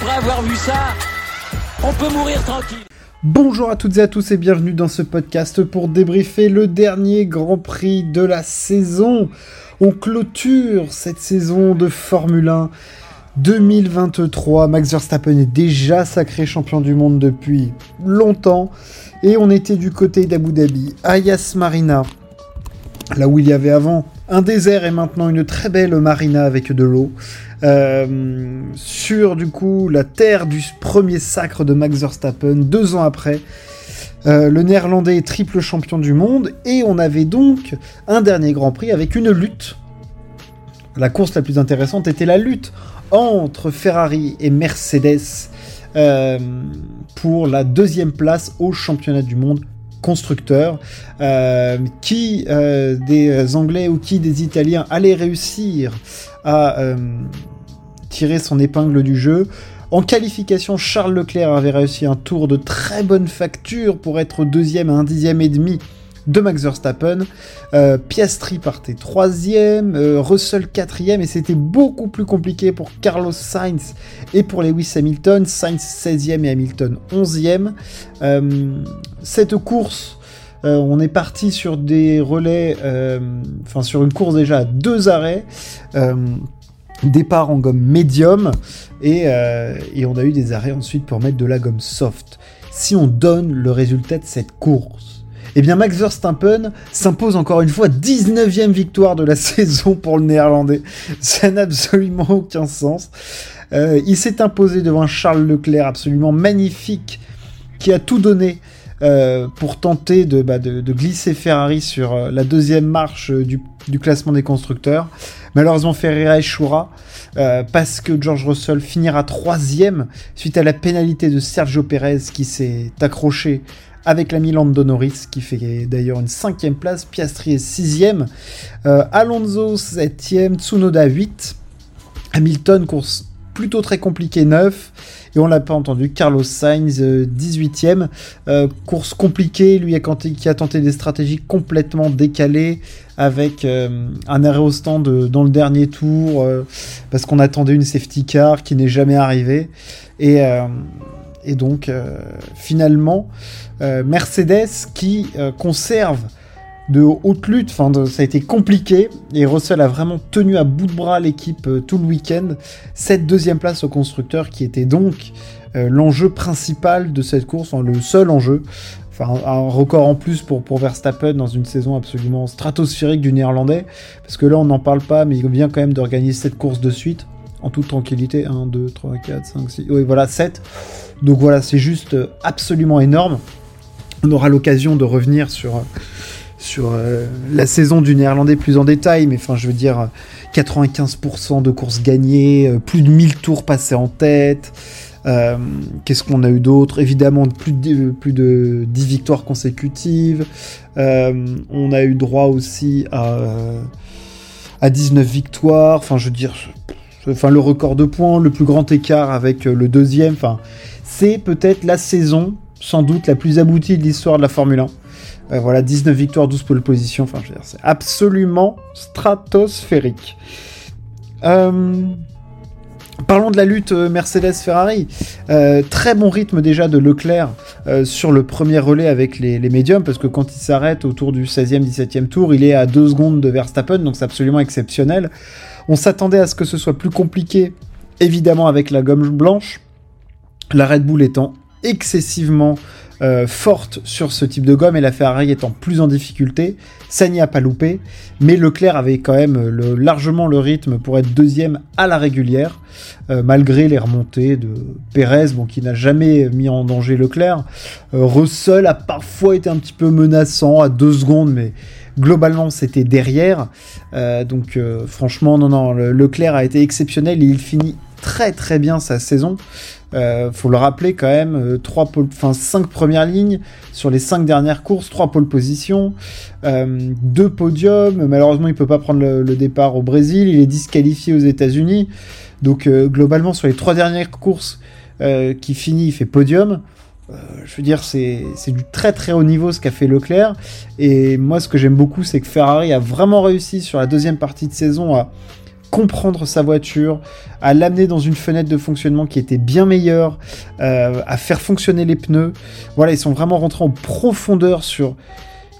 après avoir vu ça, on peut mourir tranquille. Bonjour à toutes et à tous et bienvenue dans ce podcast pour débriefer le dernier Grand Prix de la saison. On clôture cette saison de Formule 1 2023. Max Verstappen est déjà sacré champion du monde depuis longtemps et on était du côté d'Abu Dhabi, à Yas Marina, là où il y avait avant un désert et maintenant une très belle marina avec de l'eau. Euh, sur du coup la terre du premier sacre de Max Verstappen, deux ans après. Euh, le néerlandais est triple champion du monde et on avait donc un dernier Grand Prix avec une lutte. La course la plus intéressante était la lutte entre Ferrari et Mercedes euh, pour la deuxième place au championnat du monde constructeur. qui des Anglais ou qui des Italiens allait réussir à euh, tirer son épingle du jeu. En qualification, Charles Leclerc avait réussi un tour de très bonne facture pour être deuxième à un dixième et demi de Max Verstappen. Euh, Piastri partait troisième, euh, Russell quatrième, et c'était beaucoup plus compliqué pour Carlos Sainz et pour Lewis Hamilton. Sainz 16e et Hamilton 11e. cette course, on est parti sur des relais, enfin sur une course déjà à deux arrêts départ en gomme médium euh, et, on a eu des arrêts ensuite pour mettre de la gomme soft. Si on donne le résultat de cette course, eh bien Max Verstappen s'impose encore une fois 19e victoire de la saison pour le néerlandais. Ça n'a absolument aucun sens. Euh, il s'est imposé devant Charles Leclerc absolument magnifique qui a tout donné euh, pour tenter de, bah, glisser Ferrari sur la deuxième marche du, du classement des constructeurs. Malheureusement, Ferreira échouera euh, parce que George Russell finira troisième suite à la pénalité de Sergio Perez qui s'est accroché avec la Milan Norris qui fait d'ailleurs une cinquième place, Piastri est sixième, euh, Alonso septième, Tsunoda 8, Hamilton course plutôt très compliqué 9 et on l'a pas entendu, Carlos Sainz, 18ème. Euh, euh, course compliquée, lui qui a tenté des stratégies complètement décalées avec un arrêt au stand dans le dernier tour parce qu'on attendait une safety car qui n'est jamais arrivée. Et, et donc, finalement, Mercedes qui conserve de haute lutte. Enfin, ça a été compliqué et Russell a vraiment tenu à bout de bras l'équipe euh, tout le week-end. Cette deuxième place au constructeur qui était donc euh, l'enjeu principal de cette course, le seul enjeu. Enfin, un, record en plus pour, pour Verstappen dans une saison absolument stratosphérique du néerlandais. Parce que là, on n'en parle pas, mais il vient quand même d'organiser cette course de suite. En toute tranquillité. 1, 2, 3, 4, 5, 6. Oui, voilà, 7. Donc voilà, c'est juste euh, absolument énorme. On aura l'occasion de revenir sur euh, la saison du néerlandais plus en détail, mais enfin, je veux dire, 95% de courses gagnées, euh, plus de 1000 tours passés en tête. Euh, qu'est-ce qu'on a eu d'autre? Évidemment, plus de, plus de 10 victoires consécutives. on a eu droit aussi à 19 victoires. Enfin, je veux dire, enfin, le record de points, le plus grand écart avec le deuxième. Enfin, c'est peut-être la saison, sans doute, la plus aboutie de l'histoire de la Formule 1. Euh, voilà, 19 victoires, 12 pole position. Enfin, c'est absolument stratosphérique. Euh, parlons de la lutte euh, Mercedes-Ferrari. très bon rythme déjà de Leclerc sur le premier relais avec les, les médiums, parce que quand il s'arrête autour du 16e, 17e tour, il est à 2 secondes de Verstappen, donc c'est absolument exceptionnel. On s'attendait à ce que ce soit plus compliqué, évidemment avec la gomme blanche, la Red Bull étant excessivement euh, forte sur ce type de gomme et la Ferrari étant plus en difficulté. Ça n'y a pas loupé, mais Leclerc avait quand même le, largement le rythme pour être deuxième à la régulière, euh, malgré les remontées de Perez, bon, qui n'a jamais mis en danger Leclerc. Euh, Russell a parfois été un petit peu menaçant à deux secondes, mais globalement c'était derrière. donc franchement, non, non, Leclerc a été exceptionnel et il finit très très bien sa saison. Euh, faut le rappeler quand même, euh, trois enfin 5 premières lignes sur les 5 dernières courses, 3 pôles positions, 2 euh, podiums. Malheureusement, il peut pas prendre le, départ au Brésil, il est disqualifié aux États-Unis. Donc globalement, sur les 3 dernières courses qui finit, il fait podium. je veux dire, c'est du très très haut niveau ce qu'a fait Leclerc. Et moi, ce que j'aime beaucoup, c'est que Ferrari a vraiment réussi sur la deuxième partie de saison à comprendre sa voiture, à l'amener dans une fenêtre de fonctionnement qui était bien meilleure, euh, à faire fonctionner les pneus. Voilà, ils sont vraiment rentrés en profondeur sur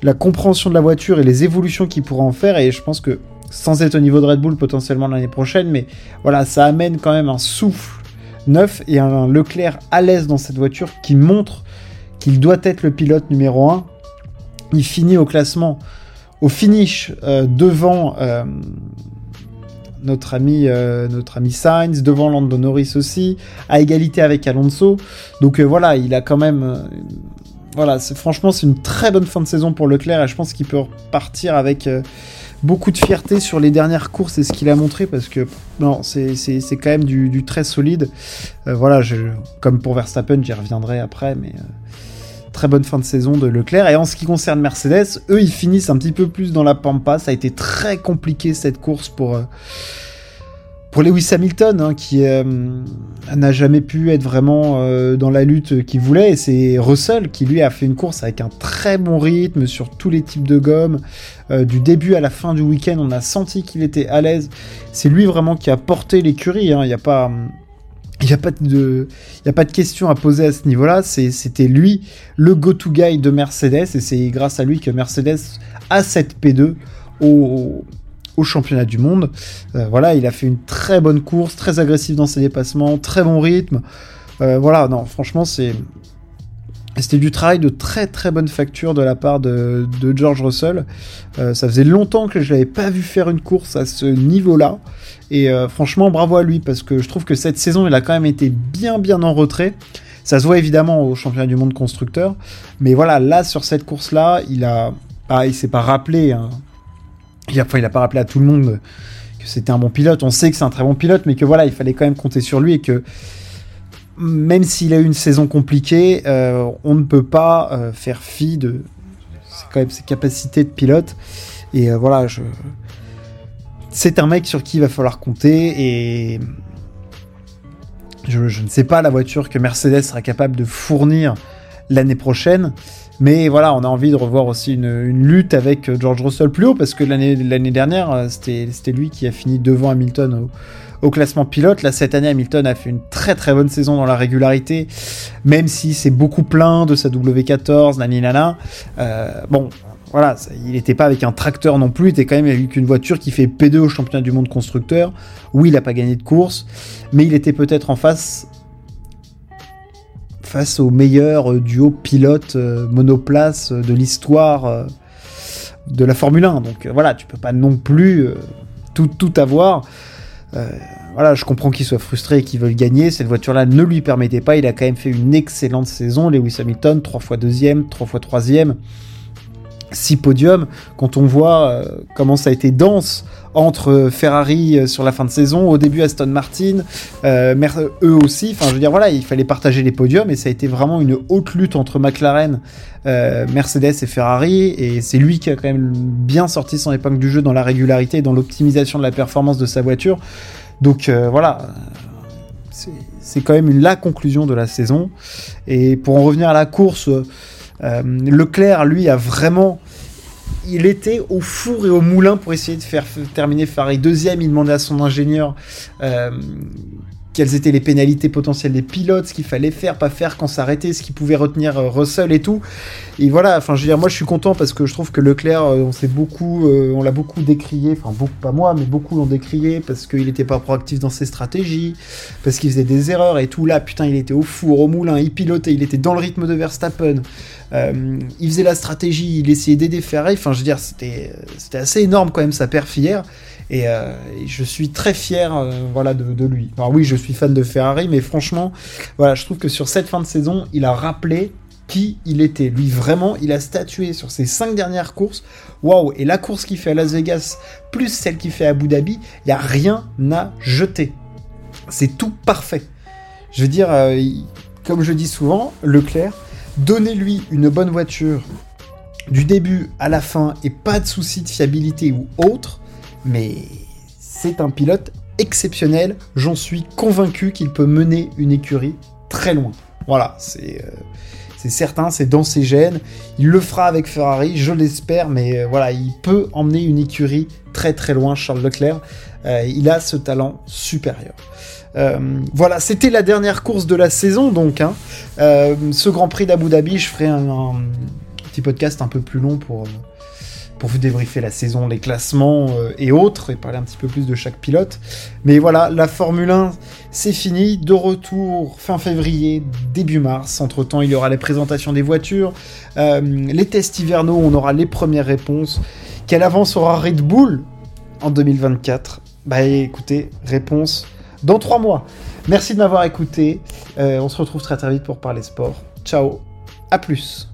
la compréhension de la voiture et les évolutions qu'ils pourraient en faire. Et je pense que sans être au niveau de Red Bull potentiellement l'année prochaine, mais voilà, ça amène quand même un souffle neuf et un Leclerc à l'aise dans cette voiture qui montre qu'il doit être le pilote numéro 1. Il finit au classement, au finish, euh, devant euh, notre ami, euh, notre ami Sainz, devant Lando Norris aussi, à égalité avec Alonso. Donc voilà, il a quand même voilà, franchement, c'est une très bonne fin de saison pour Leclerc et je pense qu'il peut repartir avec beaucoup de fierté sur les dernières courses et ce qu'il a montré parce que non, c'est quand même du, très solide. Euh, voilà, comme pour Verstappen, j'y reviendrai après, mais euh, très bonne fin de saison de Leclerc. Et en ce qui concerne Mercedes, eux, ils finissent un petit peu plus dans la pampa. Ça a été très compliqué cette course pour. Euh, pour Lewis Hamilton, hein, qui euh, n'a jamais pu être vraiment euh, dans la lutte qu'il voulait, c'est Russell qui lui a fait une course avec un très bon rythme sur tous les types de gomme. Euh, du début à la fin du week-end, on a senti qu'il était à l'aise. C'est lui vraiment qui a porté l'écurie. Hein. Il n'y a pas. Il n'y a, pas de, a pas de question à poser à ce niveau-là. C'était lui le go-to guy de Mercedes et c'est grâce à lui que Mercedes a cette P2 au, au championnat du monde. Euh, voilà, il a fait une très bonne course, très agressif dans ses dépassements, très bon rythme. Euh, voilà, non, franchement, c'est c'était du travail de très très bonne facture de la part de, George Russell. Euh, ça faisait longtemps que je l'avais pas vu faire une course à ce niveau-là. Et franchement, bravo à lui, parce que je trouve que cette saison, il a quand même été bien bien en retrait. Ça se voit évidemment au championnat du monde constructeur. Mais voilà, là, sur cette course-là, il a... Ah, il s'est pas rappelé, hein, il n'a pas rappelé à tout le monde que c'était un bon pilote. On sait que c'est un très bon pilote, mais que voilà, il fallait quand même compter sur lui et que même s'il a eu une saison compliquée, euh, on ne peut pas euh, faire fi de ses capacités de pilote. Et euh, voilà, c'est un mec sur qui il va falloir compter et je, ne sais pas la voiture que Mercedes sera capable de fournir l'année prochaine. Mais voilà, on a envie de revoir aussi une, lutte avec George Russell plus haut, parce que l'année dernière, c'était lui qui a fini devant Hamilton classement pilote. Là, cette année, Hamilton a fait une très très bonne saison dans la régularité, même si c'est beaucoup plein de sa W14, nani nana. Euh, bon, voilà, il n'était pas avec un tracteur non plus, il était quand même avec une voiture qui fait P2 au championnat du monde constructeur. Oui, il n'a pas gagné de course, mais il était peut-être en face face au meilleur euh, duo pilote euh, monoplace de l'histoire de la Formule 1. Donc voilà, tu peux pas non plus tout, tout avoir. Voilà, je comprends qu'il soit frustré et qu'il veuille gagner. Cette voiture-là ne lui permettait pas. Il a quand même fait une excellente saison. Lewis Hamilton, trois fois deuxième, trois fois troisième, six podiums. Quand on voit comment ça a été dense entre Ferrari euh, sur la fin de saison, au début Aston Martin, euh, eux aussi. Enfin, je veux dire, voilà, il fallait partager les podiums et ça a été vraiment une haute lutte entre McLaren, euh, Mercedes et Ferrari. Et c'est lui qui a quand même bien sorti son épingle du jeu dans la régularité et dans l'optimisation de la performance de sa voiture. Donc voilà, c'est quand même la conclusion de la saison. Et pour en revenir à la course, Leclerc, lui, a vraiment il était au four et au moulin pour essayer de faire terminer Ferrari deuxième. Il demandait à son ingénieur euh, quelles étaient les pénalités potentielles des pilotes, ce qu'il fallait faire, pas faire, quand s'arrêter, ce qui pouvait retenir euh, Russell et tout. Et voilà, enfin, je veux dire, moi je suis content parce que je trouve que Leclerc, euh, on s'est beaucoup, on l'a beaucoup décrié, enfin, pas moi, mais beaucoup l'ont décrié parce qu'il n'était pas proactif dans ses stratégies, parce qu'il faisait des erreurs et tout. Là, putain, il était au four, au moulin, il pilotait, il était dans le rythme de Verstappen. Euh, il faisait la stratégie, il essayait d'aider Ferrari. Enfin, je veux dire, c'était assez énorme quand même sa perf hier. Et, euh, je suis très fier euh, voilà, de, lui. Alors oui, je suis fan de Ferrari, mais franchement, voilà, je trouve que sur cette fin de saison, il a rappelé qui il était. Lui, vraiment, il a statué sur ses cinq dernières courses. Waouh Et la course qu'il fait à Las Vegas, plus celle qu'il fait à Abu Dhabi, il n'y a rien à jeter. C'est tout parfait. Je veux dire, comme je dis souvent, Leclerc, Donnez-lui une bonne voiture du début à la fin et pas de soucis de fiabilité ou autre, mais c'est un pilote exceptionnel. J'en suis convaincu qu'il peut mener une écurie très loin. Voilà, c'est euh, certain, c'est dans ses gènes. Il le fera avec Ferrari, je l'espère, mais euh, voilà, il peut emmener une écurie très très loin, Charles Leclerc. Euh, il a ce talent supérieur. Euh, voilà, c'était la dernière course de la saison, donc. Hein. Ce Grand Prix d'Abu Dhabi, je ferai un, petit podcast un peu plus long pour, pour vous débriefer la saison, les classements et autres, et parler un petit peu plus de chaque pilote. Mais voilà, la Formule 1, c'est fini. De retour fin février, début mars. Entre-temps, il y aura les présentations des voitures, les tests hivernaux, on aura les premières réponses. Quelle avance aura Red Bull en 2024 Bah écoutez, réponse dans trois mois. Merci de m'avoir écouté. Euh, on se retrouve très très vite pour parler sport. Ciao, à plus.